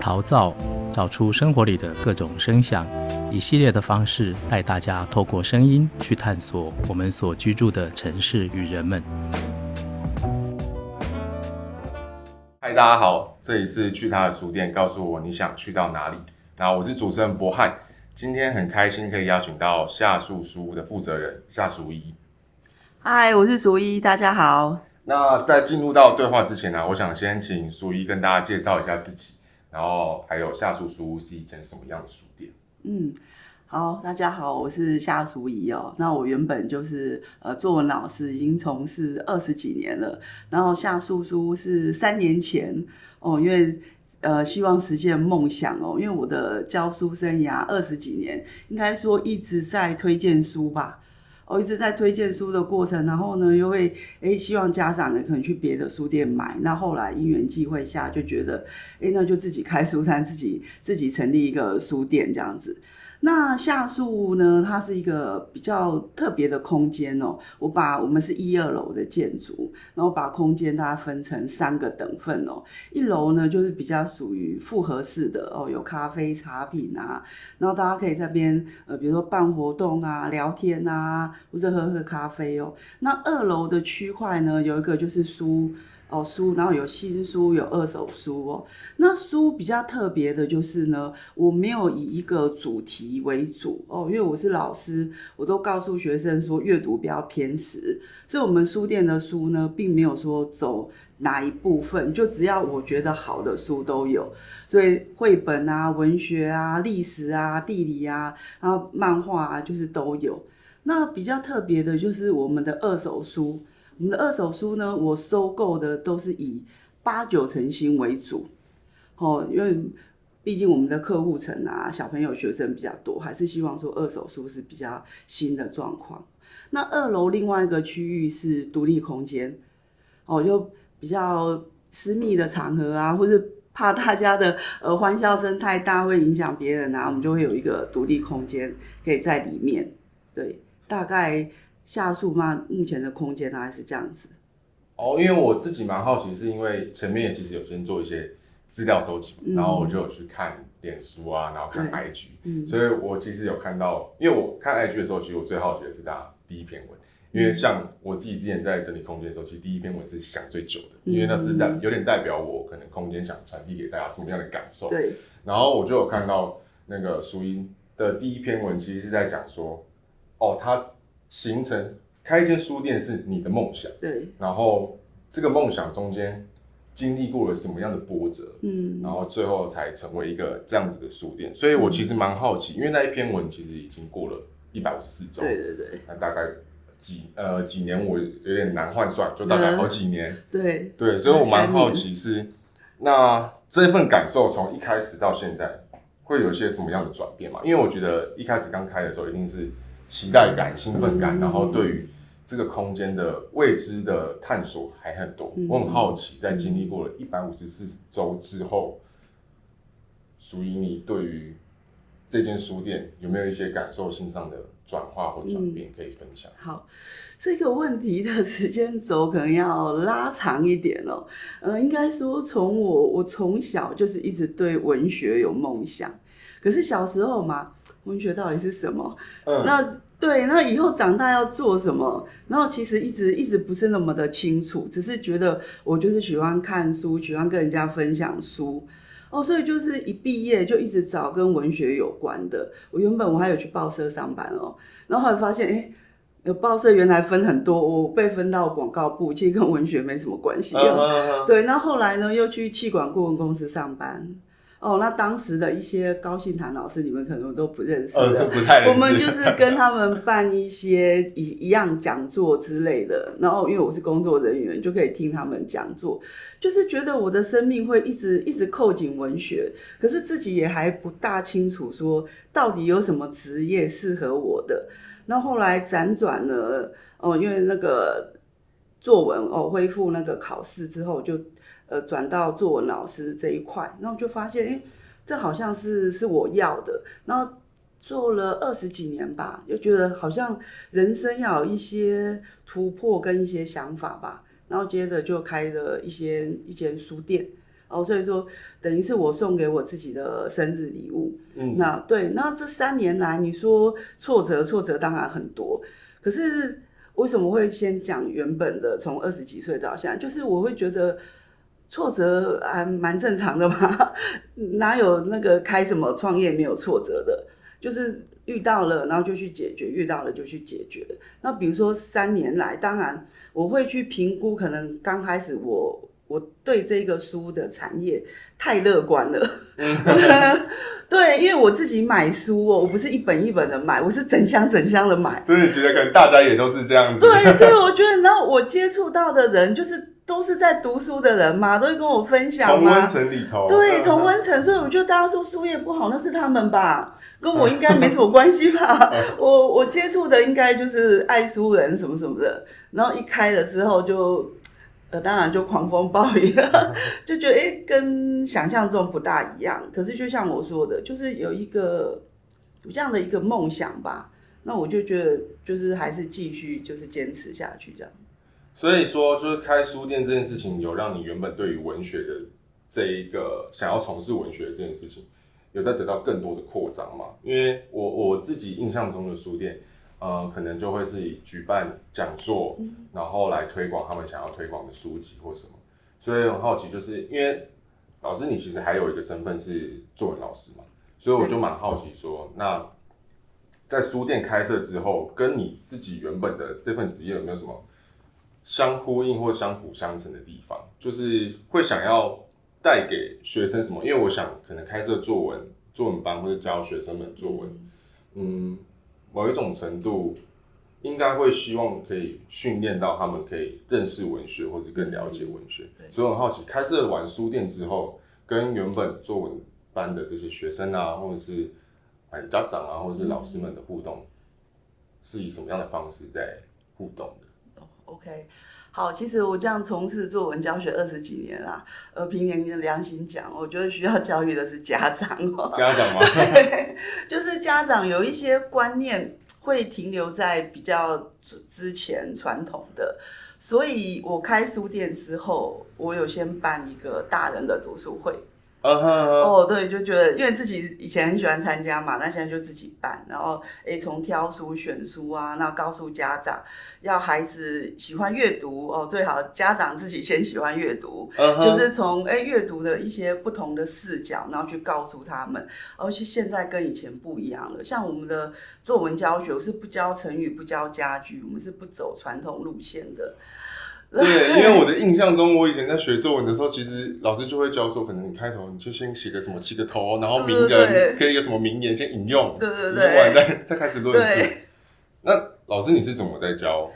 陶造，找出生活里的各种声响，以系列的方式带大家透过声音去探索我们所居住的城市与人们。嗨，大家好，这里是去他的书店，告诉我你想去到哪里。那我是主持人博翰，今天很开心可以邀请到夏树书的负责人夏淑一。嗨，我是淑一，大家好。那在进入到对话之前呢、啊，我想先请淑一跟大家介绍一下自己。然后还有夏树书是一间什么样的书店？嗯，好，大家好，我是夏淑伊哦。那我原本就是呃作文老师，已经从事二十几年了。然后夏树书是三年前哦，因为呃希望实现梦想哦，因为我的教书生涯二十几年，应该说一直在推荐书吧。我一直在推荐书的过程，然后呢，又会诶希望家长呢可能去别的书店买。那后来因缘际会下，就觉得诶那就自己开书摊，自己自己成立一个书店这样子。那下树呢，它是一个比较特别的空间哦。我把我们是一二楼的建筑，然后把空间大家分成三个等份哦。一楼呢就是比较属于复合式的哦，有咖啡、茶品啊，然后大家可以在边呃，比如说办活动啊、聊天啊，或者喝喝咖啡哦。那二楼的区块呢，有一个就是书。哦，书，然后有新书，有二手书哦。那书比较特别的就是呢，我没有以一个主题为主哦，因为我是老师，我都告诉学生说阅读比较偏食，所以我们书店的书呢，并没有说走哪一部分，就只要我觉得好的书都有。所以绘本啊、文学啊、历史啊、地理啊，然后漫画啊，就是都有。那比较特别的就是我们的二手书。我们的二手书呢，我收购的都是以八九成新为主，哦，因为毕竟我们的客户层啊，小朋友学生比较多，还是希望说二手书是比较新的状况。那二楼另外一个区域是独立空间，哦，就比较私密的场合啊，或是怕大家的呃欢笑声太大会影响别人啊，我们就会有一个独立空间可以在里面，对，大概。夏树嘛，目前的空间大概是这样子。哦，因为我自己蛮好奇，是因为前面也其实有先做一些资料收集，嗯、然后我就有去看脸书啊，然后看 IG，、嗯、所以我其实有看到，因为我看 IG 的时候，其实我最好奇的是大家第一篇文，因为像我自己之前在整理空间的时候，其实第一篇文是想最久的，因为那是代有点代表我可能空间想传递给大家什么样的感受。对。然后我就有看到那个苏英的第一篇文，其实是在讲说，哦，他。形成开一间书店是你的梦想，对。然后这个梦想中间经历过了什么样的波折，嗯，然后最后才成为一个这样子的书店。所以我其实蛮好奇，嗯、因为那一篇文其实已经过了一百五十四周，对对对。那大概几呃几年，我有点难换算，就大概好几年，嗯、对对。所以我蛮好奇是，那这份感受从一开始到现在会有些什么样的转变嘛？因为我觉得一开始刚开的时候一定是。期待感、兴奋感，然后对于这个空间的未知的探索还很多。我很好奇，在经历过了一百五十四周之后，属于你对于这间书店有没有一些感受性上的转化或转变可以分享？好，这个问题的时间轴可能要拉长一点哦。呃，应该说，从我我从小就是一直对文学有梦想，可是小时候嘛。文学到底是什么？嗯，那对，那以后长大要做什么？然后其实一直一直不是那么的清楚，只是觉得我就是喜欢看书，喜欢跟人家分享书哦，所以就是一毕业就一直找跟文学有关的。我原本我还有去报社上班哦，然后后来发现，哎，有报社原来分很多，我被分到广告部，其实跟文学没什么关系对，那后来呢，又去企管顾问公司上班。哦，那当时的一些高信谈老师，你们可能都不认识的，呃、不太认识。我们就是跟他们办一些一一样讲座之类的，然后因为我是工作人员，就可以听他们讲座，就是觉得我的生命会一直一直扣紧文学，可是自己也还不大清楚说到底有什么职业适合我的。那后来辗转了，哦，因为那个作文哦恢复那个考试之后就。呃，转到作文老师这一块，然后就发现，哎，这好像是是我要的。然后做了二十几年吧，就觉得好像人生要有一些突破跟一些想法吧。然后接着就开了一些一间书店，哦，所以说等于是我送给我自己的生日礼物。嗯，那对，那这三年来你说挫折，挫折当然很多，可是为什么会先讲原本的？从二十几岁到现在，就是我会觉得挫折还蛮正常的嘛，哪有那个开什么创业没有挫折的？就是遇到了，然后就去解决；遇到了就去解决。那比如说三年来，当然我会去评估，可能刚开始我我对这个书的产业太乐观了。对，因为我自己买书哦，我不是一本一本的买，我是整箱整箱的买。所以你觉得可能大家也都是这样子？对，所以我觉得，然后我接触到的人就是。都是在读书的人嘛，都会跟我分享嘛。同温层里头，对，同温层，所以我觉得大家说书业不好，那是他们吧，跟我应该没什么关系吧。我我接触的应该就是爱书人什么什么的，然后一开了之后就，呃，当然就狂风暴雨了，就觉得哎、欸，跟想象中不大一样。可是就像我说的，就是有一个有这样的一个梦想吧，那我就觉得就是还是继续就是坚持下去这样。所以说，就是开书店这件事情，有让你原本对于文学的这一个想要从事文学的这件事情，有在得到更多的扩张嘛？因为我我自己印象中的书店，呃，可能就会是以举办讲座，然后来推广他们想要推广的书籍或什么。所以很好奇，就是因为老师你其实还有一个身份是作文老师嘛，所以我就蛮好奇说，那在书店开设之后，跟你自己原本的这份职业有没有什么？相呼应或相辅相成的地方，就是会想要带给学生什么？因为我想，可能开设作文作文班或者教学生们作文，嗯，某一种程度应该会希望可以训练到他们可以认识文学，或者更了解文学。所以我很好奇，开设完书店之后，跟原本作文班的这些学生啊，或者是哎家长啊，或者是老师们的互动，是以什么样的方式在互动的？OK，好，其实我这样从事作文教学二十几年啦，呃，凭良心讲，我觉得需要教育的是家长哦。家长吗？就是家长有一些观念会停留在比较之前传统的，所以我开书店之后，我有先办一个大人的读书会。哦、uh huh. oh, 对，就觉得因为自己以前很喜欢参加嘛，那现在就自己办，然后诶，从挑书选书啊，那告诉家长，要孩子喜欢阅读哦，最好家长自己先喜欢阅读，uh huh. 就是从诶阅读的一些不同的视角，然后去告诉他们，而且现在跟以前不一样了，像我们的作文教学我是不教成语，不教家具，我们是不走传统路线的。对，因为我的印象中，我以前在学作文的时候，其实老师就会教说，可能你开头你就先写个什么起个头，然后名人跟一个什么名言先引用，对对对，完再再开始论述。对那老师你是怎么在教？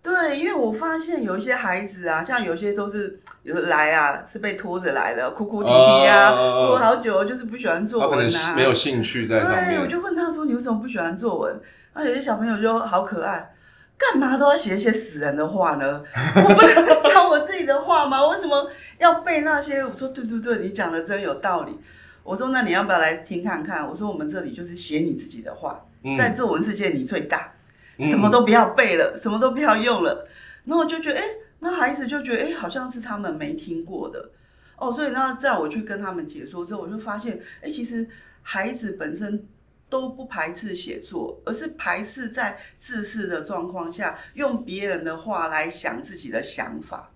对，因为我发现有一些孩子啊，像有些都是有来啊，是被拖着来的，哭哭啼啼啊，哭好久，就是不喜欢作文啊，他可能没有兴趣在上面。对，我就问他说：“你为什么不喜欢作文？”那，有些小朋友就好可爱。干嘛都要写一些死人的话呢？我不能讲我自己的话吗？为什么要背那些？我说对对对，你讲的真有道理。我说那你要不要来听看看？我说我们这里就是写你自己的话，嗯、在作文世界你最大，什么都不要背了，什么都不要用了。然后我就觉得，哎、欸，那孩子就觉得，哎、欸，好像是他们没听过的哦。所以那在我去跟他们解说之后，我就发现，哎、欸，其实孩子本身。都不排斥写作，而是排斥在自私的状况下用别人的话来想自己的想法。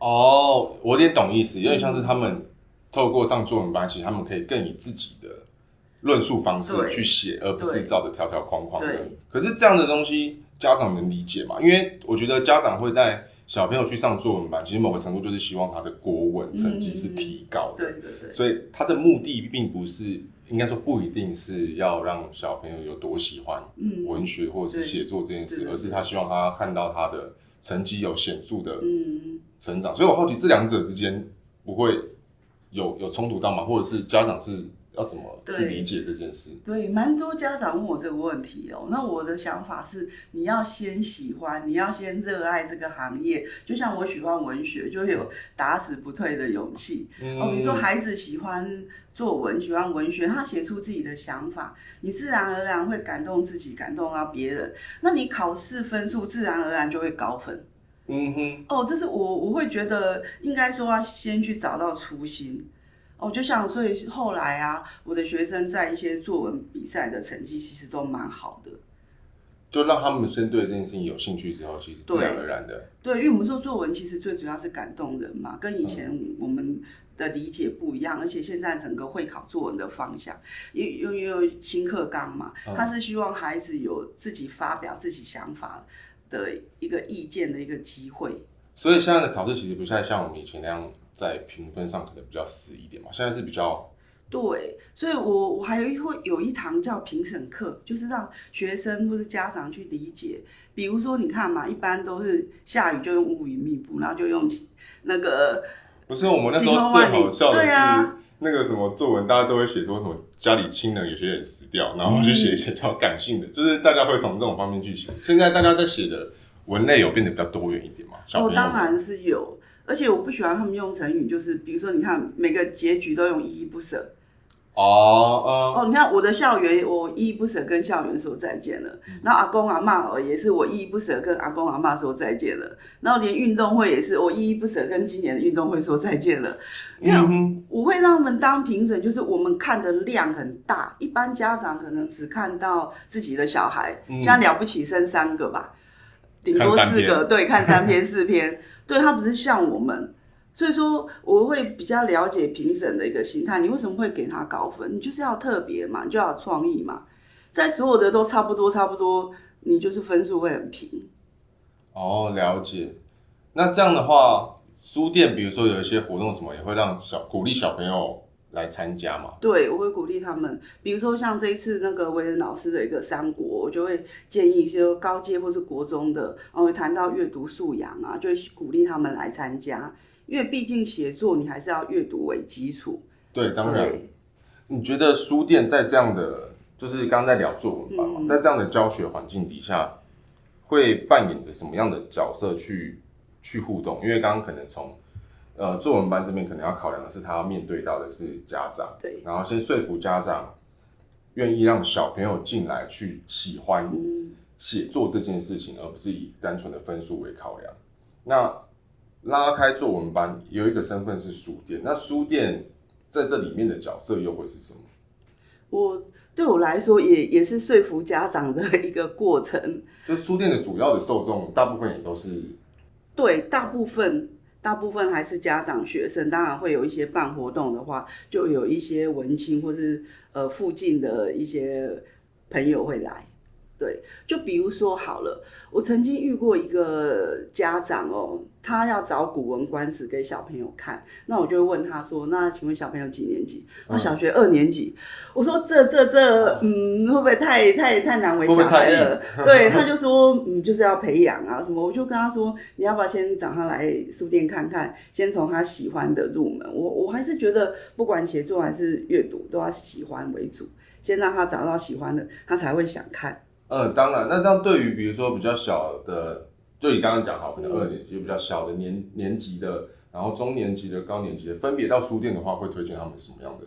哦，我有点懂意思，有点像是他们透过上作文班，其实他们可以更以自己的论述方式去写，而不是照着条条框框的。可是这样的东西，家长能理解吗？因为我觉得家长会带小朋友去上作文班，其实某个程度就是希望他的国文成绩是提高的。嗯、对对对。所以他的目的并不是。应该说不一定是要让小朋友有多喜欢文学或者是写作这件事，而是他希望他看到他的成绩有显著的成长。所以我好奇这两者之间不会有有冲突到吗？或者是家长是？要怎么去理解这件事？对，蛮多家长问我这个问题哦。那我的想法是，你要先喜欢，你要先热爱这个行业。就像我喜欢文学，就会有打死不退的勇气。哦，比如说孩子喜欢作文，喜欢文学，他写出自己的想法，你自然而然会感动自己，感动到别人。那你考试分数自然而然就会高分。嗯哼，哦，这是我我会觉得应该说要先去找到初心。哦，就像所以后来啊，我的学生在一些作文比赛的成绩其实都蛮好的。就让他们先对这件事情有兴趣之后，其实自然而然的。对，因为我们说作文其实最主要是感动人嘛，跟以前我们的理解不一样，嗯、而且现在整个会考作文的方向，因因为新课纲嘛，他是希望孩子有自己发表自己想法的一个意见的一个机会。所以现在的考试其实不太像我们以前那样，在评分上可能比较死一点嘛，现在是比较。对，所以我我还有一会有一堂叫评审课，就是让学生或是家长去理解。比如说，你看嘛，一般都是下雨就用乌云密布，然后就用那个。不是我们那时候最好笑的是，那个什么作文，大家都会写说什么家里亲人有些人死掉，然后就写一些比较感性的，嗯、就是大家会从这种方面去写。现在大家在写的文类有变得比较多元一点嘛？哦，当然是有，而且我不喜欢他们用成语，就是比如说，你看每个结局都用依依不舍。哦，哦，你看我的校园，我依依不舍跟校园说再见了。然后阿公阿嬷哦，也是我依依不舍跟阿公阿嬷说再见了。然后连运动会也是我依依不舍跟今年的运动会说再见了。因为我会让他们当评审，就是我们看的量很大，一般家长可能只看到自己的小孩，像了不起生三个吧，顶多四个，对，看三篇 四篇，对，他不是像我们。所以说，我会比较了解评审的一个心态。你为什么会给他高分？你就是要特别嘛，你就要有创意嘛。在所有的都差不多，差不多，你就是分数会很平。哦，了解。那这样的话，书店比如说有一些活动什么，也会让小鼓励小朋友来参加嘛？对，我会鼓励他们。比如说像这一次那个维仁老师的一个三国，我就会建议一些高阶或是国中的，然后谈到阅读素养啊，就会鼓励他们来参加。因为毕竟写作，你还是要阅读为基础。对，当然。你觉得书店在这样的，就是刚刚在聊作文班嘛，嗯、在这样的教学环境底下，会扮演着什么样的角色去去互动？因为刚刚可能从呃作文班这边可能要考量的是，他要面对到的是家长，对，然后先说服家长愿意让小朋友进来去喜欢写作这件事情，而不是以单纯的分数为考量。那拉开作文班有一个身份是书店，那书店在这里面的角色又会是什么？我对我来说也也是说服家长的一个过程。就是书店的主要的受众，大部分也都是对，大部分大部分还是家长学生，当然会有一些办活动的话，就有一些文青或是呃附近的一些朋友会来。对，就比如说好了，我曾经遇过一个家长哦，他要找《古文观止》给小朋友看，那我就会问他说：“那请问小朋友几年级？”他、嗯、小学二年级。我说：“这这这，嗯，会不会太太太难为小孩了？”会会对，他就 说：“嗯，就是要培养啊什么。”我就跟他说：“你要不要先找他来书店看看，先从他喜欢的入门。我我还是觉得，不管写作还是阅读，都要喜欢为主，先让他找到喜欢的，他才会想看。”嗯，当然，那这样对于比如说比较小的，就你刚刚讲好，可能二年级比较小的年年级的，然后中年级的、高年级的，分别到书店的话，会推荐他们什么样的？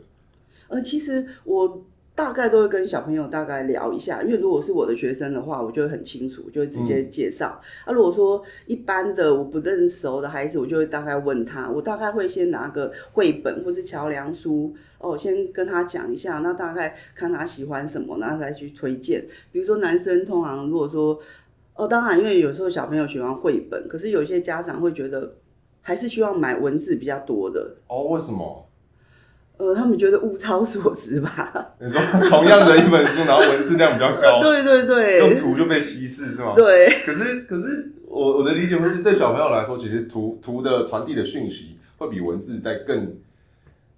呃，其实我大概都会跟小朋友大概聊一下，因为如果是我的学生的话，我就会很清楚，就会直接介绍。嗯、啊，如果说一般的我不认熟的孩子，我就会大概问他，我大概会先拿个绘本或是桥梁书。哦，先跟他讲一下，那大概看他喜欢什么，然后再去推荐。比如说男生通常如果说，哦，当然，因为有时候小朋友喜欢绘本，可是有一些家长会觉得还是希望买文字比较多的。哦，为什么？呃，他们觉得物超所值吧。你说同样的一本书，然后文字量比较高，对对对，用图就被稀释是吗？对。可是可是我我的理解会是对小朋友来说，其实图图的传递的讯息会比文字再更。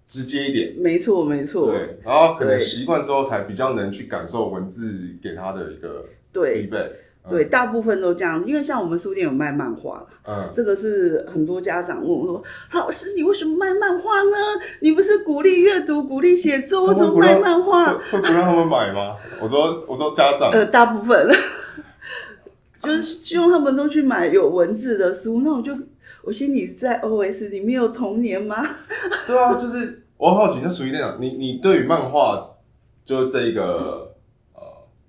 直接一点，没错没错。对，然后可能习惯之后才比较能去感受文字给他的一个。对，嗯、对，大部分都这样，因为像我们书店有卖漫画，嗯，这个是很多家长问我说：“老师，你为什么卖漫画呢？你不是鼓励阅读、鼓励写作，为什么卖漫画？会不让他们买吗？” 我说：“我说家长，呃，大部分 就是希望他们都去买有文字的书，那我就。”我心里在 OS，你没有童年吗？对啊，就是我很好奇，那属于那种你你对于漫画就这个呃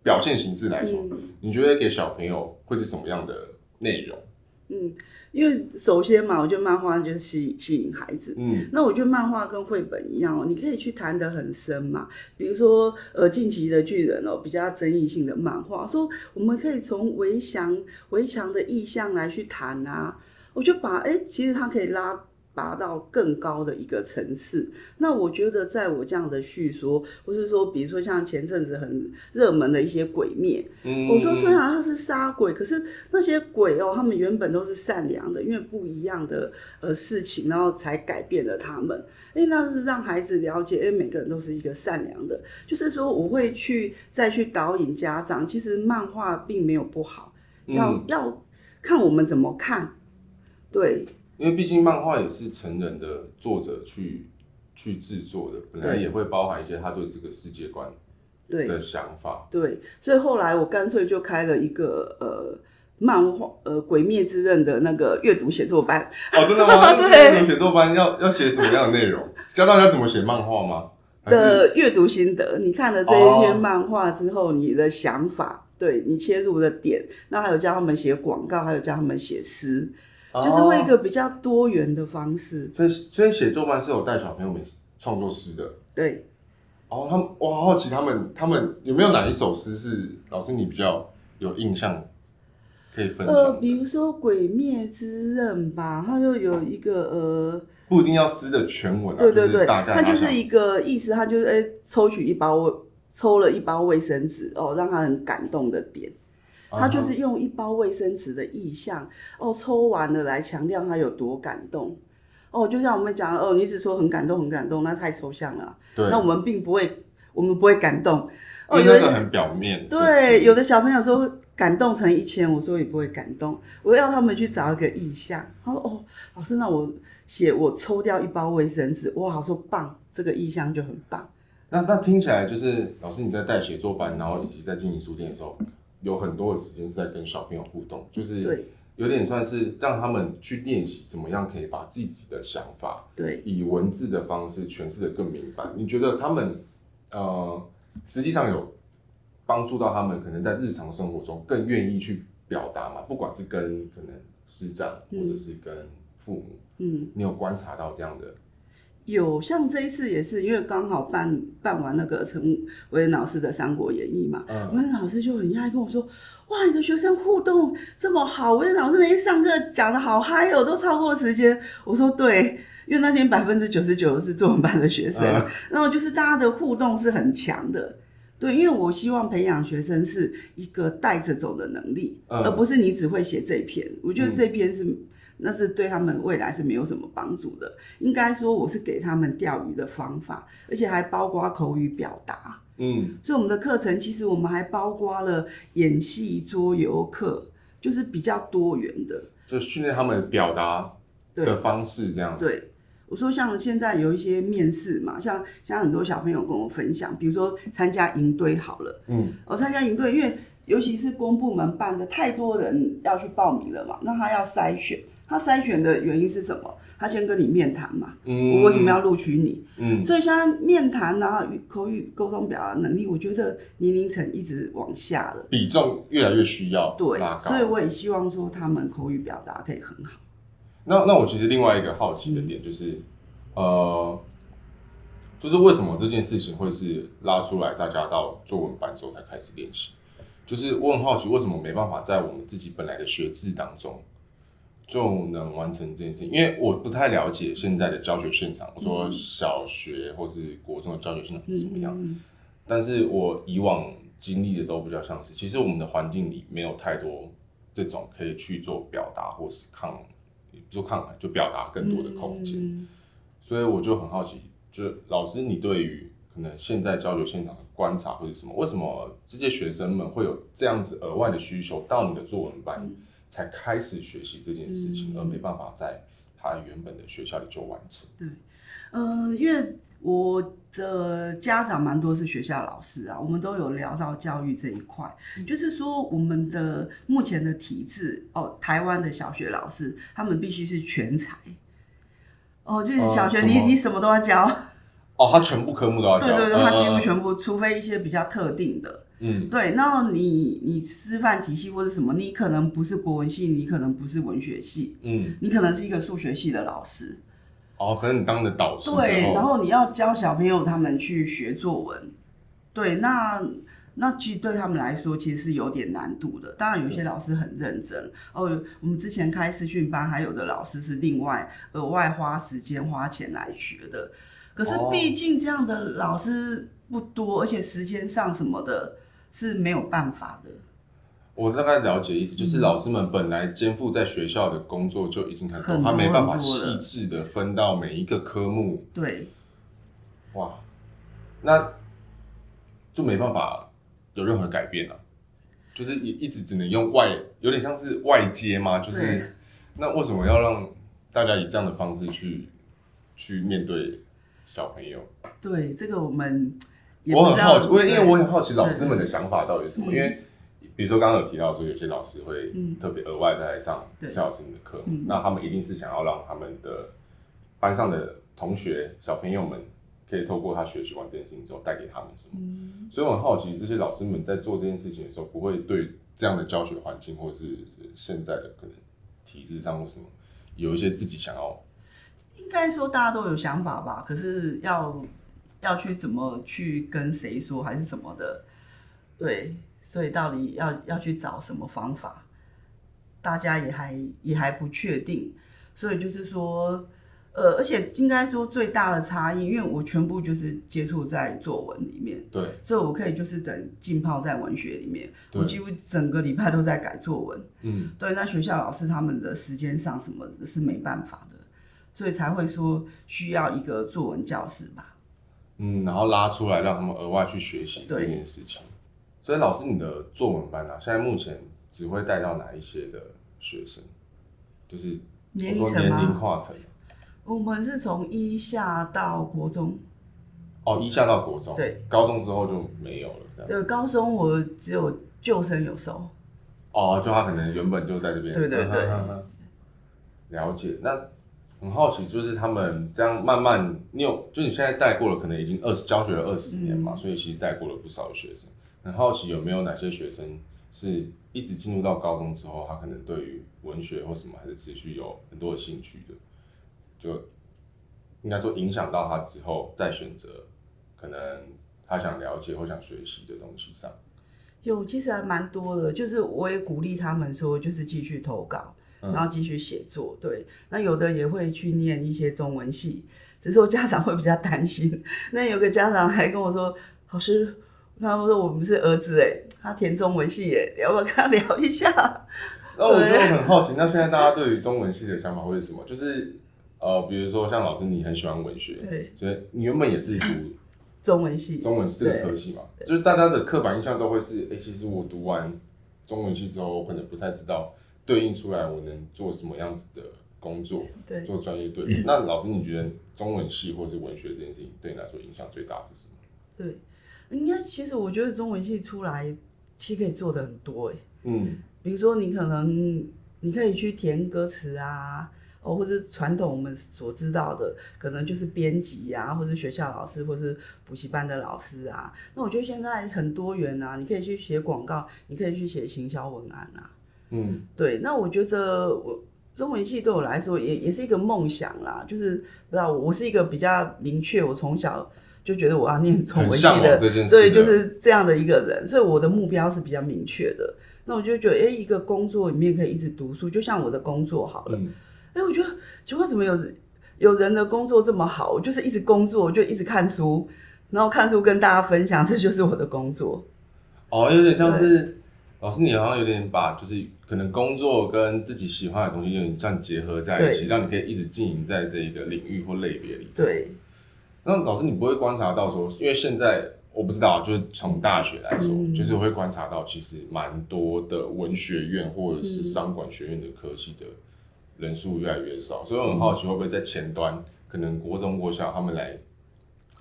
表现形式来说，嗯、你觉得给小朋友会是什么样的内容？嗯，因为首先嘛，我觉得漫画就是吸吸引孩子。嗯，那我觉得漫画跟绘本一样哦，你可以去谈得很深嘛。比如说，呃，近期的巨人哦，比较争议性的漫画，说我们可以从围墙围墙的意象来去谈啊。我就把哎，其实它可以拉。拔到更高的一个层次，那我觉得在我这样的叙说，或是说，比如说像前阵子很热门的一些鬼灭，嗯，我说虽然他是杀鬼，可是那些鬼哦，他们原本都是善良的，因为不一样的呃事情，然后才改变了他们。哎，那是让孩子了解，哎，每个人都是一个善良的，就是说我会去再去导引家长，其实漫画并没有不好，要、嗯、要看我们怎么看，对。因为毕竟漫画也是成人的作者去去制作的，本来也会包含一些他对这个世界观的想法。对，对，所以后来我干脆就开了一个呃漫画呃《鬼灭之刃》的那个阅读写作班。哦，真的吗？对，阅读写作班要要写什么样的内容？教大家怎么写漫画吗？的阅读心得，你看了这一篇漫画之后，你的想法，哦、对你切入的点，那还有教他们写广告，还有教他们写诗。就是为一个比较多元的方式，所以所以写作班是有带小朋友们创作诗的。对，哦，他们我好好奇他们他们有没有哪一首诗是老师你比较有印象可以分享？呃，比如说《鬼灭之刃》吧，它就有一个呃，不一定要诗的全文啊，对对对，它就是一个意思，它就是哎、欸，抽取一包抽了一包卫生纸哦，让他很感动的点。他就是用一包卫生纸的意象哦，抽完了来强调他有多感动哦，就像我们讲哦，你只说很感动很感动，那太抽象了。对，那我们并不会，我们不会感动。哦，那个很表面。对，有的小朋友说感动成一千，我说也不会感动，我要他们去找一个意象。他说哦，老师，那我写我抽掉一包卫生纸，哇，我说棒，这个意象就很棒。那那听起来就是老师你在带写作班，然后以及在经营书店的时候。有很多的时间是在跟小朋友互动，就是有点算是让他们去练习怎么样可以把自己的想法，对，以文字的方式诠释的更明白。你觉得他们呃，实际上有帮助到他们，可能在日常生活中更愿意去表达嘛？不管是跟可能师长，或者是跟父母，嗯，你有观察到这样的？有，像这一次也是，因为刚好办办完那个陈维仁老师的《三国演义》嘛，维仁、嗯、老师就很讶异跟我说：“哇，你的学生互动这么好，维仁老师那天上课讲的好嗨哦，都超过时间。”我说：“对，因为那天百分之九十九是作文班的学生，嗯、然后就是大家的互动是很强的。对，因为我希望培养学生是一个带着走的能力，嗯、而不是你只会写这篇。我觉得这篇是。嗯”那是对他们未来是没有什么帮助的。应该说，我是给他们钓鱼的方法，而且还包括口语表达。嗯，所以我们的课程其实我们还包括了演戏、桌游课，就是比较多元的，就训练他们表达的方式这样。对，我说像现在有一些面试嘛，像像很多小朋友跟我分享，比如说参加营队好了，嗯，我参加营队，因为尤其是公部门办的，太多人要去报名了嘛，那他要筛选。他筛选的原因是什么？他先跟你面谈嘛，嗯、我为什么要录取你？嗯，所以现在面谈啊，口语沟通表达能力，我觉得年龄层一直往下了，比重越来越需要。对，所以我也希望说他们口语表达可以很好。那那我其实另外一个好奇的点就是，嗯、呃，就是为什么这件事情会是拉出来大家到作文班之后才开始练习？就是我很好奇，为什么没办法在我们自己本来的学制当中？就能完成这件事情，因为我不太了解现在的教学现场。我说小学或是国中的教学现场是怎么样，嗯、但是我以往经历的都比较像是，其实我们的环境里没有太多这种可以去做表达或是抗，就抗就表达更多的空间。嗯、所以我就很好奇，就老师你对于可能现在教学现场的观察或者什么，为什么这些学生们会有这样子额外的需求到你的作文班？嗯才开始学习这件事情，嗯、而没办法在他原本的学校里就完成。对，呃，因为我的家长蛮多是学校老师啊，我们都有聊到教育这一块，嗯、就是说我们的目前的体制哦，台湾的小学老师他们必须是全才。哦，就是小学你、呃、你什么都要教。哦，他全部科目都要 教。对对对，他几乎全部，呃、除非一些比较特定的。嗯，对。然后你你师范体系或者什么，你可能不是国文系，你可能不是文学系，嗯，你可能是一个数学系的老师。哦，可能你当的导师。对，然后你要教小朋友他们去学作文。对，那那其实对他们来说其实是有点难度的。当然有些老师很认真哦。我们之前开视讯班，还有的老师是另外额外花时间花钱来学的。可是毕竟这样的老师不多，而且时间上什么的是没有办法的。我大概了解意思，就是老师们本来肩负在学校的工作就已经很多，他没办法细致的分到每一个科目。对，哇，那。就没办法有任何改变了，啊，就是一一直只能用外，有点像是外接吗？就是那为什么要让大家以这样的方式去去面对小朋友？对，这个我们我很好奇，因为因为我很好奇老师们的想法到底是什么？因为比如说刚刚有提到说有些老师会特别额外再来上夏老师们的课，那他们一定是想要让他们的班上的同学小朋友们。可以透过他学习完这件事情之后带给他们什么？嗯、所以我很好奇，这些老师们在做这件事情的时候，不会对这样的教学环境，或者是现在的可能体制上或什么，有一些自己想要？应该说大家都有想法吧，可是要要去怎么去跟谁说，还是什么的？对，所以到底要要去找什么方法，大家也还也还不确定，所以就是说。呃，而且应该说最大的差异，因为我全部就是接触在作文里面，对，所以我可以就是等浸泡在文学里面，我几乎整个礼拜都在改作文，嗯，对，那学校老师他们的时间上什么是没办法的，所以才会说需要一个作文教室吧，嗯，然后拉出来让他们额外去学习这件事情。所以老师，你的作文班啊，现在目前只会带到哪一些的学生？就是年龄层吗？年龄跨层。我们是从一下到国中，哦，一下到国中，对，高中之后就没有了。对，高中我只有旧生有收。哦，就他可能原本就在这边。对对对。了解，那很好奇，就是他们这样慢慢，你有，就你现在带过了，可能已经二十教学了二十年嘛，嗯、所以其实带过了不少的学生。很好奇有没有哪些学生是一直进入到高中之后，他可能对于文学或什么还是持续有很多的兴趣的。就应该说影响到他之后再选择，可能他想了解或想学习的东西上，有其实还蛮多的。就是我也鼓励他们说，就是继续投稿，然后继续写作。对，那有的也会去念一些中文系，只是说家长会比较担心。那有个家长还跟我说：“老师，他们说我们是儿子，哎，他填中文系，哎，要不要跟他聊一下？” 那我就很好奇，那现在大家对于中文系的想法会是什么？就是。呃，比如说像老师，你很喜欢文学，对，所以你原本也是读中文系，中文这个科系嘛，就是大家的刻板印象都会是，哎、欸，其实我读完中文系之后，我可能不太知道对应出来我能做什么样子的工作，对，做专业对。那老师，你觉得中文系或是文学这件事情对你来说影响最大是什么？对，应该其实我觉得中文系出来其实可以做的很多，哎，嗯，比如说你可能你可以去填歌词啊。哦，或者传统我们所知道的，可能就是编辑啊，或者学校老师，或是补习班的老师啊。那我觉得现在很多元啊，你可以去写广告，你可以去写行销文案啊。嗯，对。那我觉得我中文系对我来说也也是一个梦想啦，就是不知道我是一个比较明确，我从小就觉得我要念中文系的，对，就是这样的一个人，所以我的目标是比较明确的。那我就觉得，哎、欸，一个工作里面可以一直读书，就像我的工作好了。嗯哎，我觉得奇怪，怎么有有人的工作这么好？我就是一直工作，就一直看书，然后看书跟大家分享，这就是我的工作。哦，有点像是老师，你好像有点把就是可能工作跟自己喜欢的东西有点这样结合在一起，让你可以一直经营在这一个领域或类别里。对。那老师，你不会观察到说，因为现在我不知道，就是从大学来说，嗯、就是我会观察到，其实蛮多的文学院或者是商管学院的科系的。人数越来越少，所以我很好奇会不会在前端，嗯、可能国中、国小他们来，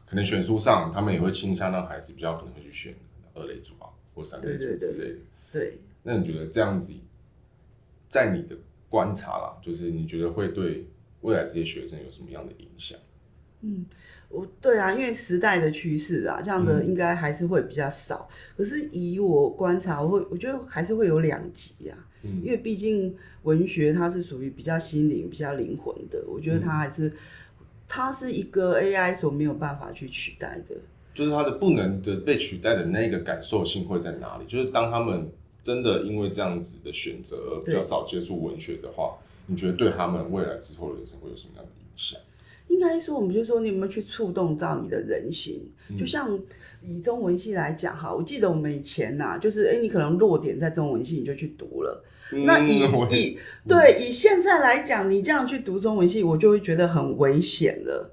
可能选书上，他们也会倾向让孩子比较可能会去选二类组啊，或三类组之类的。对，对，对，对。那你觉得这样子，在你的观察啦，就是你觉得会对未来这些学生有什么样的影响？嗯，我对啊，因为时代的趋势啊，这样的应该还是会比较少。嗯、可是以我观察，我会我觉得还是会有两极啊。嗯，因为毕竟文学它是属于比较心灵、比较灵魂的，我觉得它还是、嗯、它是一个 AI 所没有办法去取代的。就是它的不能的被取代的那个感受性会在哪里？就是当他们真的因为这样子的选择而比较少接触文学的话，你觉得对他们未来之后的人生会有什么样的影响？应该说，我们就说你有没有去触动到你的人心？嗯、就像以中文系来讲哈，我记得我们以前呐、啊，就是哎、欸，你可能落点在中文系，你就去读了。嗯、那以 以对以现在来讲，你这样去读中文系，我就会觉得很危险了。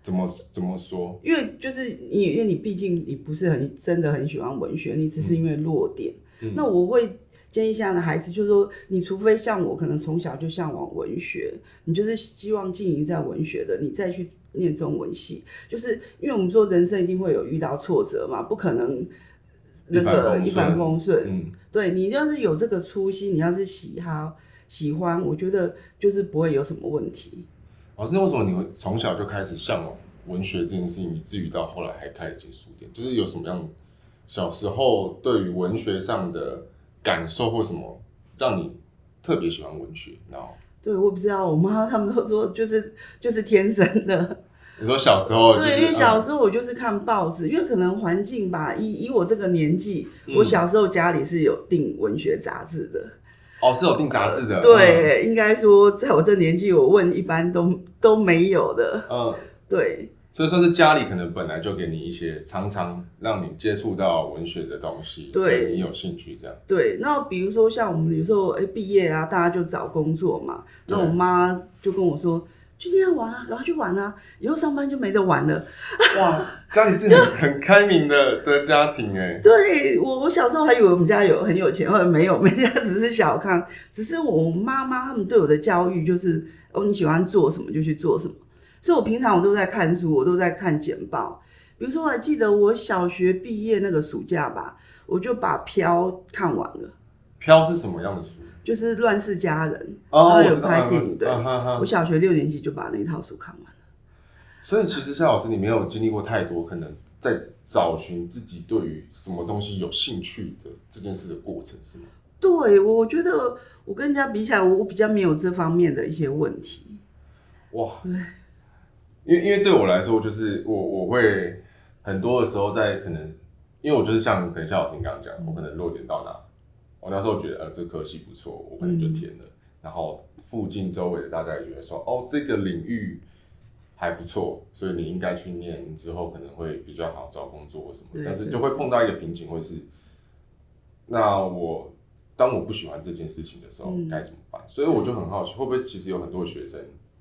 怎么怎么说？因为就是你，因为你毕竟你不是很真的很喜欢文学，你只是因为落点。嗯、那我会。建议现在的孩子就是说，你除非像我，可能从小就向往文学，你就是希望经营在文学的，你再去念中文系，就是因为我们说人生一定会有遇到挫折嘛，不可能那个一帆风顺。嗯，对，你要是有这个初心，你要是喜好喜欢，我觉得就是不会有什么问题。老师，那为什么你会从小就开始向往文学这件事情，以至于到后来还开始接书店？就是有什么样小时候对于文学上的？感受或什么让你特别喜欢文学？然后对，我不知道，我妈他们都说就是就是天生的。你说小时候、就是？对，因为小时候我就是看报纸，嗯、因为可能环境吧，以以我这个年纪，嗯、我小时候家里是有订文学杂志的。哦，是有订杂志的。呃、对，嗯、应该说在我这年纪，我问一般都都没有的。嗯，对。所以说是家里可能本来就给你一些常常让你接触到文学的东西，对，所以你有兴趣这样。对，那比如说像我们有时候哎毕业啊，大家就找工作嘛，那我妈就跟我说，今天要玩啊，赶快去玩啊，以后上班就没得玩了。哇，家里是很很开明的的家庭哎。对，我我小时候还以为我们家有很有钱，或者没有，我们家只是小康，只是我妈妈他们对我的教育就是哦，你喜欢做什么就去做什么。所以，我平常我都在看书，我都在看简报。比如说，我还记得我小学毕业那个暑假吧，我就把《飘》看完了。《飘》是什么样的书？就是《乱世佳人》，哦，有拍电影。对，我小学六年级就把那套书看完了。所以，其实夏老师，你没有经历过太多，可能在找寻自己对于什么东西有兴趣的这件事的过程，是吗？对，我我觉得我跟人家比起来，我比较没有这方面的一些问题。哇。对。因为因为对我来说，就是我我会很多的时候在可能，因为我就是像可能像老师你刚刚讲，我可能落点到哪，我那时候觉得呃这科系不错，我可能就填了，嗯、然后附近周围的大家也觉得说哦这个领域还不错，所以你应该去念，之后可能会比较好找工作或什么，对但是就会碰到一个瓶颈，会是那我当我不喜欢这件事情的时候该怎么办？嗯、所以我就很好奇，会不会其实有很多学生。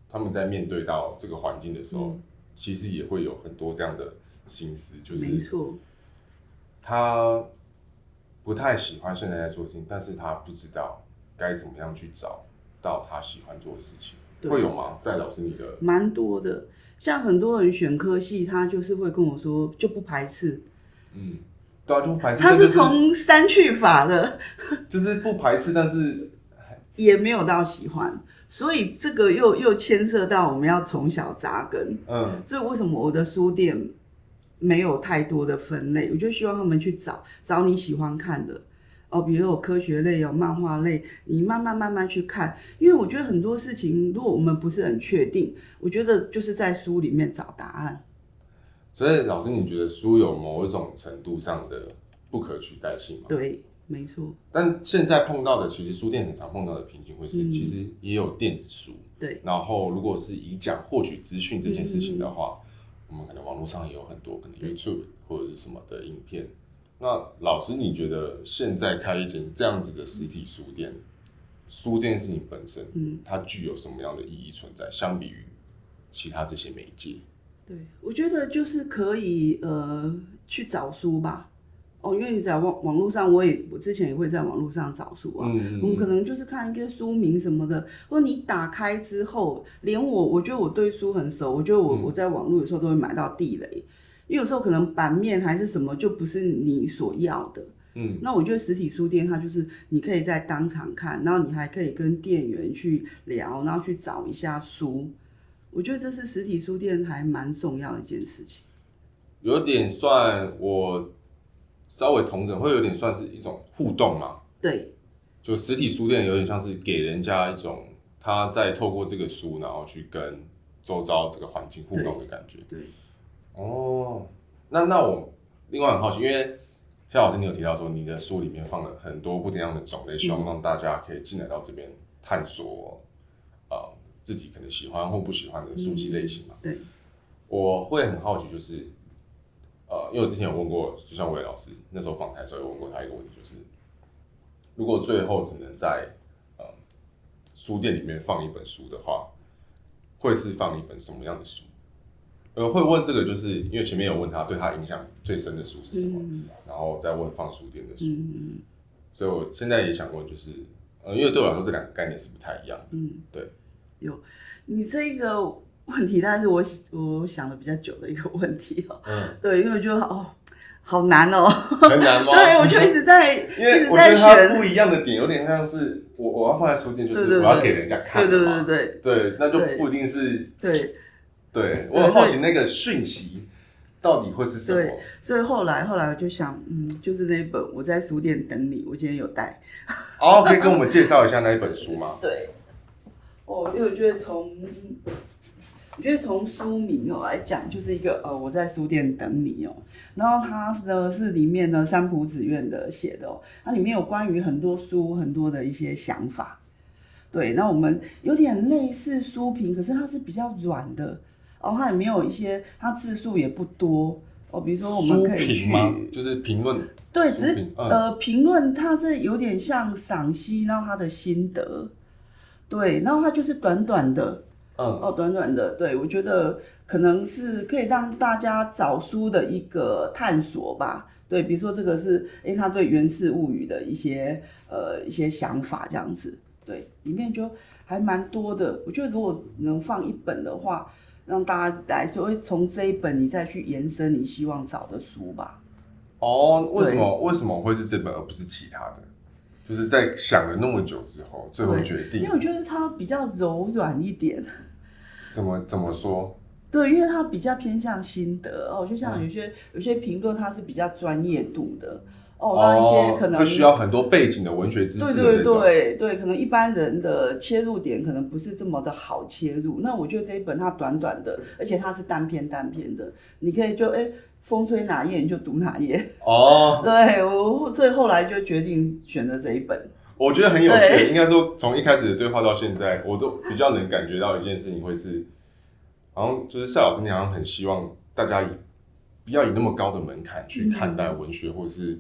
他们在面对到这个环境的时候，嗯、其实也会有很多这样的心思，就是他不太喜欢现在在做的事情，但是他不知道该怎么样去找到他喜欢做的事情，对。会有吗？在老师你的蛮多的，像很多人选科系，他就是会跟我说就不排斥，嗯，对啊，就不排斥，他是从删去法的，就是不排斥，但是也没有到喜欢。所以这个又又牵涉到我们要从小扎根，嗯，所以为什么我的书店没有太多的分类？我就希望他们去找找你喜欢看的哦，比如有科学类、有漫画类，你慢慢慢慢去看。因为我觉得很多事情，如果我们不是很确定，我觉得就是在书里面找答案。所以老师，你觉得书有某一种程度上的不可取代性吗？对。没错，但现在碰到的，其实书店很常碰到的瓶颈会是，其实也有电子书。对。然后，如果是以讲获取资讯这件事情的话，我们可能网络上也有很多可能 YouTube 或者是什么的影片。那老师，你觉得现在开一间这样子的实体书店，书这件事情本身，嗯，它具有什么样的意义存在？相比于其他这些媒介？对，我觉得就是可以呃去找书吧。哦，因为你在网网络上，我也我之前也会在网络上找书啊。嗯嗯，我们可能就是看一个书名什么的，或你打开之后，连我我觉得我对书很熟，我觉得我、嗯、我在网络有时候都会买到地雷，因为有时候可能版面还是什么就不是你所要的。嗯，那我觉得实体书店它就是你可以在当场看，然后你还可以跟店员去聊，然后去找一下书。我觉得这是实体书店还蛮重要的一件事情。有点算我稍微同整，会有点算是一种互动嘛。对，就实体书店有点像是给人家一种他在透过这个书，然后去跟周遭这个环境互动的感觉。对，对哦，那那我另外很好奇，因为夏老师你有提到说你的书里面放了很多不一样的种类，希望让大家可以进来到这边探索，呃，自己可能喜欢或不喜欢的书籍类型嘛。嗯、对，我会很好奇，就是。呃，因为我之前有问过，就像魏老师那时候访谈的时候有问过他一个问题，就是如果最后只能在呃书店里面放一本书的话，会是放一本什么样的书？呃，会问这个，就是因为前面有问他对他影响最深的书是什么，嗯、然后再问放书店的书，嗯、所以我现在也想问，就是呃，因为对我来说这两个概念是不太一样的，嗯，对，有你这一个。问题，但是我我想了比较久的一个问题哦、喔。嗯。对，因为我觉得哦，好难哦、喔。很难吗？对，我就一直在，因为我觉得它不一样的点有点像是我我要放在书店，就是我要给人家看。对对对对。对，那就不一定是。对。对，我很好奇那个讯息到底会是什么。对，所以后来后来我就想，嗯，就是那一本《我在书店等你》，我今天有带。哦，可以跟我们介绍一下那一本书吗？对。哦，因为我觉得从。我觉得从书名哦来讲，就是一个呃，我在书店等你哦。然后它呢是里面呢三浦子苑的写的哦，它里面有关于很多书很多的一些想法。对，那我们有点类似书评，可是它是比较软的哦，它也没有一些，它字数也不多哦。比如说我们可以去，就是评论。对，只是、嗯、呃评论，它是有点像赏析，然后他的心得。对，然后它就是短短的。嗯，哦，短短的，对，我觉得可能是可以让大家找书的一个探索吧。对，比如说这个是，诶、欸，他对《源氏物语》的一些呃一些想法这样子，对，里面就还蛮多的。我觉得如果能放一本的话，让大家来说，会从这一本你再去延伸你希望找的书吧。哦，为什么为什么会是这本而不是其他的？就是在想了那么久之后，最后决定。因为我觉得它比较柔软一点。怎么怎么说？对，因为它比较偏向心得哦，就像有些、嗯、有些评论，它是比较专业度的哦，那一些可能需要很多背景的文学知识。对对对对，可能一般人的切入点可能不是这么的好切入。那我觉得这一本它短短的，而且它是单篇单篇的，你可以就哎风吹哪页你就读哪页哦。对，我所以后来就决定选择这一本。我觉得很有趣，对应该说从一开始的对话到现在，我都比较能感觉到一件事情，会是，好像就是夏老师，你好像很希望大家以不要以那么高的门槛去看待文学或者是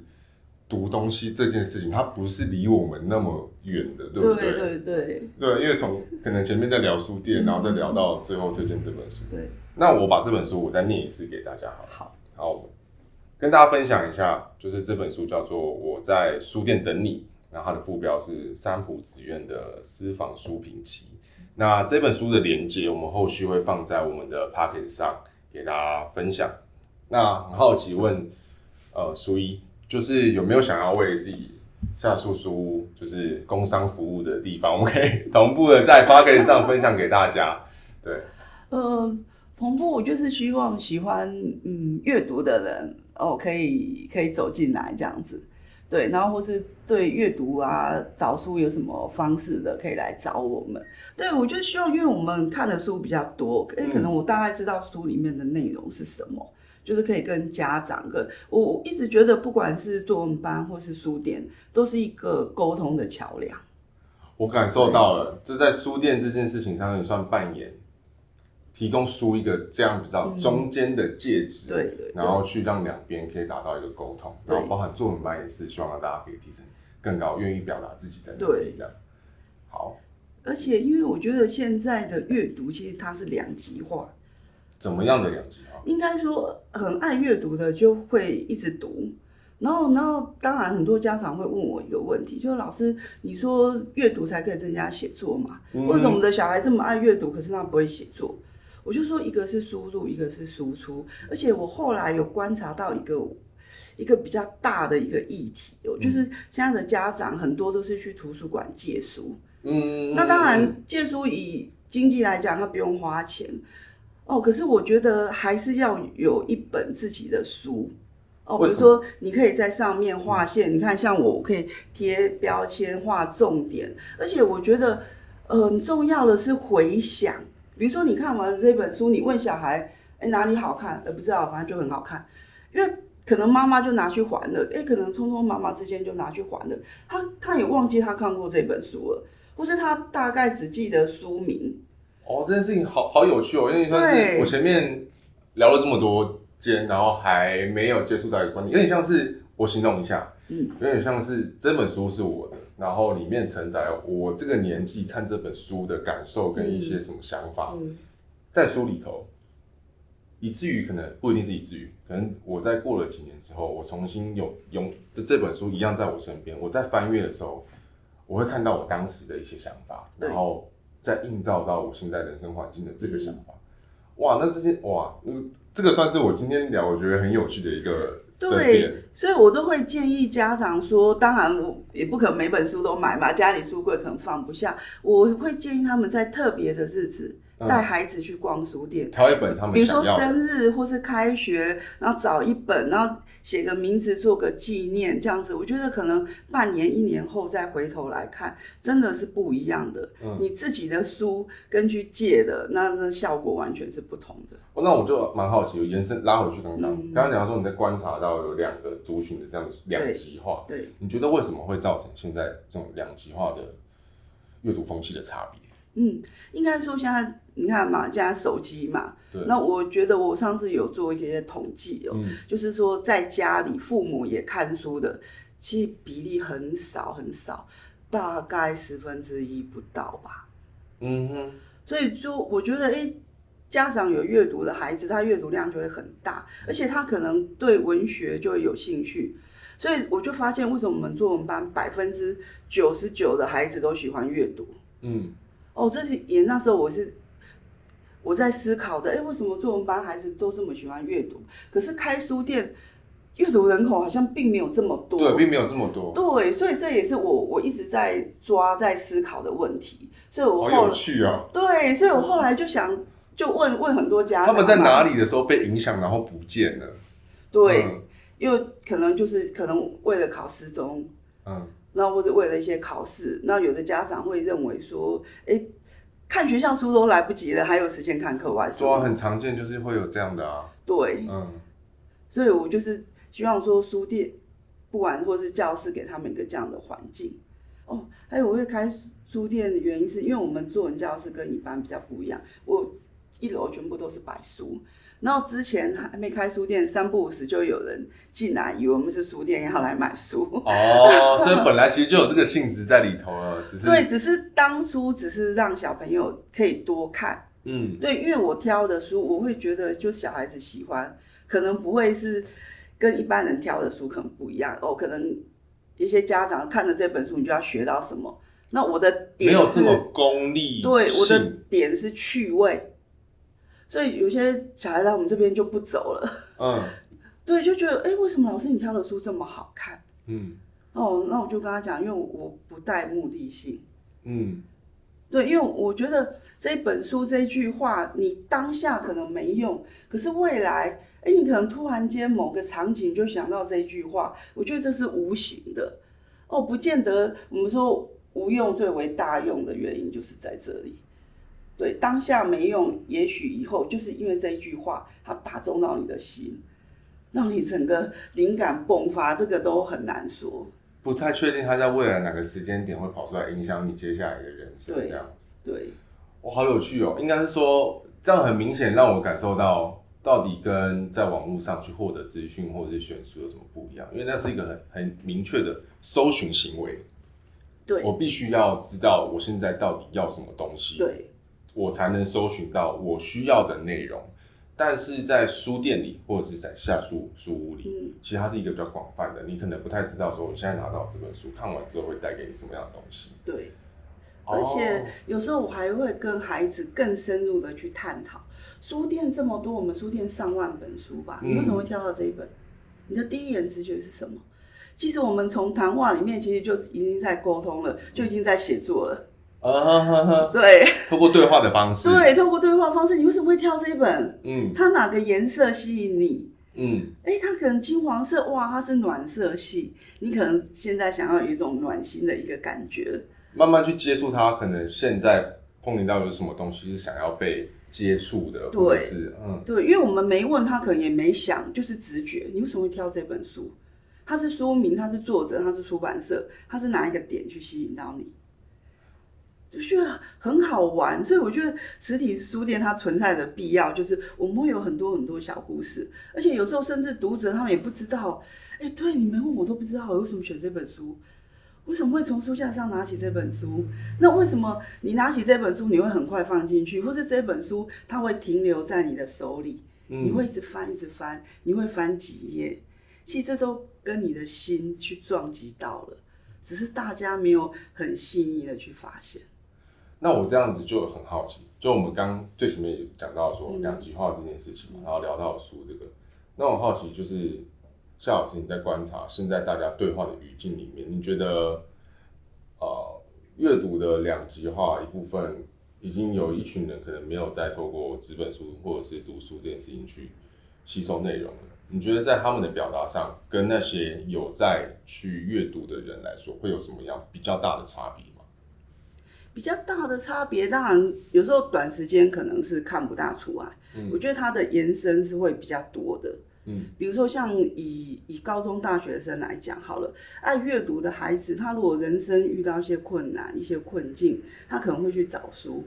读东西这件事情，它不是离我们那么远的，对不对？对对对，对，因为从可能前面在聊书店，然后再聊到最后推荐这本书，对。那我把这本书我再念一次给大家好，好，好，跟大家分享一下，就是这本书叫做《我在书店等你》。然后它的副标是三浦紫苑的私房书评集。那这本书的连接，我们后续会放在我们的 Pocket 上给大家分享。那很好奇问，呃，书医就是有没有想要为自己下书书就是工商服务的地方，我们可以同步的在 Pocket 上分享给大家。对，呃，同步我就是希望喜欢嗯阅读的人哦，可以可以走进来这样子。对，然后或是对阅读啊、找书有什么方式的，可以来找我们。对，我就希望，因为我们看的书比较多，可能我大概知道书里面的内容是什么，嗯、就是可以跟家长跟我，我一直觉得，不管是作文班或是书店，都是一个沟通的桥梁。我感受到了，这在书店这件事情上，也算扮演。提供书一个这样比较中间的介质，对对，然后去让两边可以达到一个沟通，然后包含作文班也是希望让大家可以提升更高，愿意表达自己的能力，这样。好，而且因为我觉得现在的阅读其实它是两极化，怎么样的两极化？应该说很爱阅读的就会一直读，然后然后当然很多家长会问我一个问题，就是老师你说阅读才可以增加写作嘛？为什么我们的小孩这么爱阅读，可是他不会写作？我就说，一个是输入，一个是输出，而且我后来有观察到一个一个比较大的一个议题哦，就是现在的家长很多都是去图书馆借书，嗯，那当然借书以经济来讲，他不用花钱。哦。可是我觉得还是要有一本自己的书。哦，比如说你可以在上面划线，你看像我，我可以贴标签、画重点，而且我觉得很重要的是回想。比如说你看完了这本书，你问小孩，哎，哪里好看？呃，不知道，反正就很好看，因为。可能妈妈就拿去还了，哎，可能匆匆忙忙之间就拿去还了，他他也忘记他看过这本书了，或是他大概只记得书名。哦，这件事情好好有趣哦，因为算是我前面聊了这么多间，然后还没有接触到一个观点，有点像是我形容一下，嗯，有点像是这本书是我的，然后里面承载了我这个年纪看这本书的感受跟一些什么想法，嗯嗯、在书里头。以至于可能不一定是以至于，可能我在过了几年之后，我重新有用这这本书一样在我身边，我在翻阅的时候，我会看到我当时的一些想法，然后再映照到我现在人生环境的这个想法。哇，那这些哇，嗯，这个算是我今天聊我觉得很有趣的一个对，所以我都会建议家长说，当然我也不可能每本书都买嘛，家里书柜可能放不下，我会建议他们在特别的日子。带孩子去逛书店，挑一本他们比如说生日或是开学，然后找一本，然后写个名字做个纪念，这样子，我觉得可能半年一年后再回头来看，真的是不一样的。嗯，你自己的书跟去借的，那那效果完全是不同的。哦，那我就蛮好奇，延伸拉回去刚刚，刚刚讲说你在观察到有两个族群的这样子两极化，对，对，你觉得为什么会造成现在这种两极化的阅读风气的差别？嗯，应该说现在你看嘛，现在手机嘛，对。那我觉得我上次有做一些统计哦，嗯，就是说在家里父母也看书的，其实比例很少很少，大概十分之一不到吧。嗯哼。所以就，我觉得哎，欸，家长有阅读的孩子，他阅读量就会很大，而且他可能对文学就会有兴趣。所以我就发现，为什么我们作文班百分之九十九的孩子都喜欢阅读？嗯。哦，这是也那时候我是我在思考的，哎，为什么作文班孩子都这么喜欢阅读？可是开书店阅读人口好像并没有这么多，对，并没有这么多，对，所以这也是我我一直在抓在思考的问题。所以我后来，好有趣啊！对，所以我后来就想就问问很多家长，他们在哪里的时候被影响，然后不见了？对，嗯、因为可能就是可能为了考失踪，嗯。那或者为了一些考试，那有的家长会认为说，哎、欸，看学校书都来不及了，还有时间看课外书。说很常见，就是会有这样的啊。对，嗯，所以我就是希望说，书店不管或是教室，给他们一个这样的环境。哦，还有我会开书店的原因，是因为我们作文教室跟一般比较不一样，我一楼全部都是摆书。然后之前还没开书店，三不五时就有人进来，以为我们是书店，要来买书。哦，所以本来其实就有这个性质在里头了，只是对，只是当初只是让小朋友可以多看。嗯，对，因为我挑的书，我会觉得就小孩子喜欢，可能不会是跟一般人挑的书可能不一样哦。可能一些家长看了这本书，你就要学到什么？那我的点没有这么功利，对，我的点是趣味。所以有些小孩来我们这边就不走了，嗯，对，就觉得哎、欸，为什么老师你挑的书这么好看？嗯，哦，那我就跟他讲，因为我不带目的性，嗯，对，因为我觉得这本书这句话，你当下可能没用，可是未来，哎、欸，你可能突然间某个场景就想到这句话，我觉得这是无形的，哦，不见得我们说无用最为大用的原因就是在这里。对，当下没用，也许以后就是因为这一句话，它打中到你的心，让你整个灵感迸发，这个都很难说。不太确定他在未来哪个时间点会跑出来影响你接下来的人生，这样子。对，我好有趣哦，应该是说这样很明显让我感受到，到底跟在网络上去获得资讯或者是选书有什么不一样？因为那是一个很很明确的搜寻行为。对，我必须要知道我现在到底要什么东西。对。我才能搜寻到我需要的内容，但是在书店里或者是在下书书屋里，嗯，其实它是一个比较广泛的，你可能不太知道说我现在拿到这本书看完之后会带给你什么样的东西。对，而且有时候我还会跟孩子更深入的去探讨，书店这么多，我们书店上万本书吧，你为什么会挑到这一本？你的第一眼直觉是什么？其实我们从谈话里面其实就已经在沟通了，就已经在写作了。啊哈哈哈，对，透过对话的方式，对，透过对话方式，你为什么会挑这一本？嗯，它哪个颜色吸引你？嗯，哎，它可能金黄色，哇，它是暖色系，你可能现在想要有一种暖心的一个感觉，慢慢去接触它，可能现在碰到有什么东西是想要被接触的，对，或者是嗯，对，因为我们没问他，可能也没想，就是直觉，你为什么会挑这本书？它是书名，它是作者，它是出版社，它是哪一个点去吸引到你？就觉得很好玩，所以我觉得实体书店它存在的必要，就是我们会有很多很多小故事，而且有时候甚至读者他们也不知道，哎，对，你们问我都不知道，为什么选这本书？为什么会从书架上拿起这本书？那为什么你拿起这本书你会很快放进去，或是这本书它会停留在你的手里，你会一直翻一直翻，你会翻几页？其实这都跟你的心去撞击到了，只是大家没有很细腻的去发现。那我这样子就很好奇，就我们刚最前面也讲到说两极化这件事情嘛，嗯、然后聊到书这个，那我好奇就是夏老师你在观察现在大家对话的语境里面，你觉得呃阅读的两极化一部分已经有一群人可能没有再透过纸本书或者是读书这件事情去吸收内容了，你觉得在他们的表达上跟那些有在去阅读的人来说，会有什么样比较大的差别？比较大的差别，当然有时候短时间可能是看不大出来。嗯，我觉得它的延伸是会比较多的。嗯，比如说像以以高中大学生来讲好了，爱阅读的孩子，他如果人生遇到一些困难、一些困境，他可能会去找书。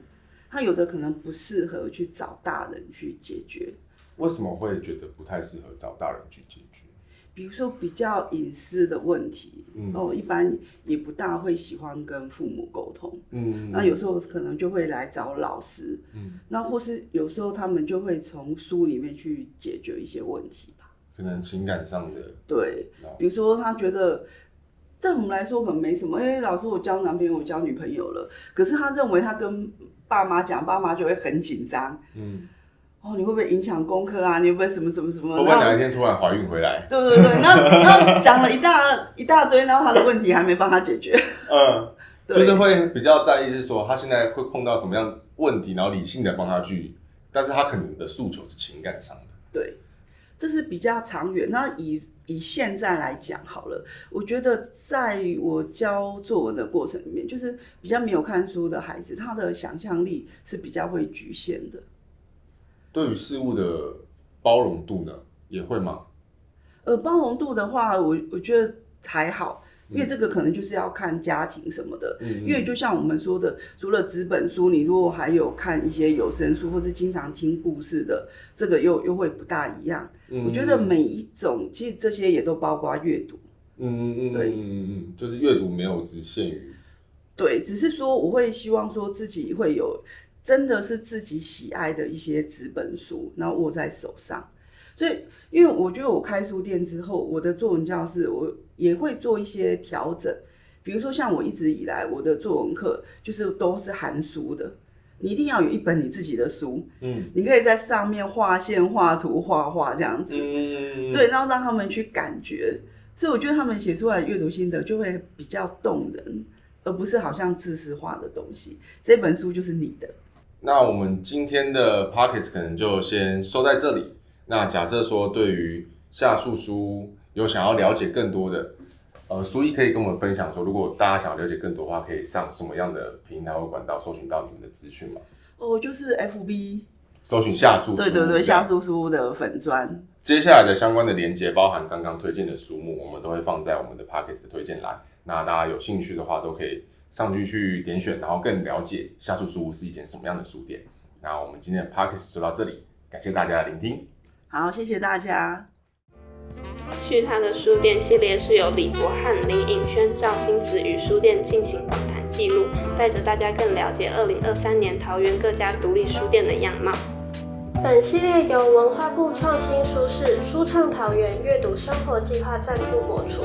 他有的可能不适合去找大人去解决。为什么会觉得不太适合找大人去解决？比如说比较隐私的问题，嗯、哦，一般也不大会喜欢跟父母沟通，嗯，那有时候可能就会来找老师，嗯，那或是有时候他们就会从书里面去解决一些问题吧，可能情感上的，对，比如说他觉得在我们来说可能没什么，因为，老师我交男朋友，我交女朋友了，可是他认为他跟爸妈讲，爸妈就会很紧张，嗯。哦，你会不会影响功课啊？你会不会什么什么什么？会不会哪一天突然怀孕回来？对对对，然后然后讲了一大一大堆，然后他的问题还没帮他解决。嗯，对就是会比较在意，是说他现在会碰到什么样问题，然后理性的帮他去，但是他可能的诉求是情感上的。对，这是比较长远。那以以现在来讲好了，我觉得在我教作文的过程里面，就是比较没有看书的孩子，他的想象力是比较会局限的。对于事物的包容度呢，也会吗？呃，包容度的话，我我觉得还好，因为这个可能就是要看家庭什么的。嗯，因为就像我们说的，除了纸本书，你如果还有看一些有声书，或是经常听故事的，这个又又会不大一样。嗯，我觉得每一种其实这些也都包括阅读。嗯嗯嗯，对，嗯嗯嗯，就是阅读没有只限于。对，只是说我会希望说自己会有。真的是自己喜爱的一些纸本书，然后握在手上。所以，因为我觉得我开书店之后，我的作文教室我也会做一些调整。比如说，像我一直以来我的作文课就是都是含书的，你一定要有一本你自己的书，嗯，你可以在上面画线、画图、画画这样子，嗯，对，然后让他们去感觉。所以我觉得他们写出来阅读心得就会比较动人，而不是好像知识化的东西。这本书就是你的。那我们今天的 Podcast 可能就先收在这里。那假设说对于下述书有想要了解更多的，呃，书医可以跟我们分享说，如果大家想要了解更多的话，可以上什么样的平台或管道搜寻到你们的资讯吗？哦，就是 FB 搜寻夏树书，对对对，夏树书的粉砖。接下来的相关的连接，包含刚刚推荐的书目，我们都会放在我们的 Podcast 的推荐栏。那大家有兴趣的话，都可以。上去去点选，然后更了解夏树书屋是一间什么样的书店。那我们今天的 podcast 就到这里，感谢大家的聆听。好，谢谢大家。去他的书店系列是由李博翰、林颖轩、赵星子与书店进行访谈记录，带着大家更了解二零二三年桃园各家独立书店的样貌。本系列由文化部创新书市舒畅桃园阅读生活计划赞助播出。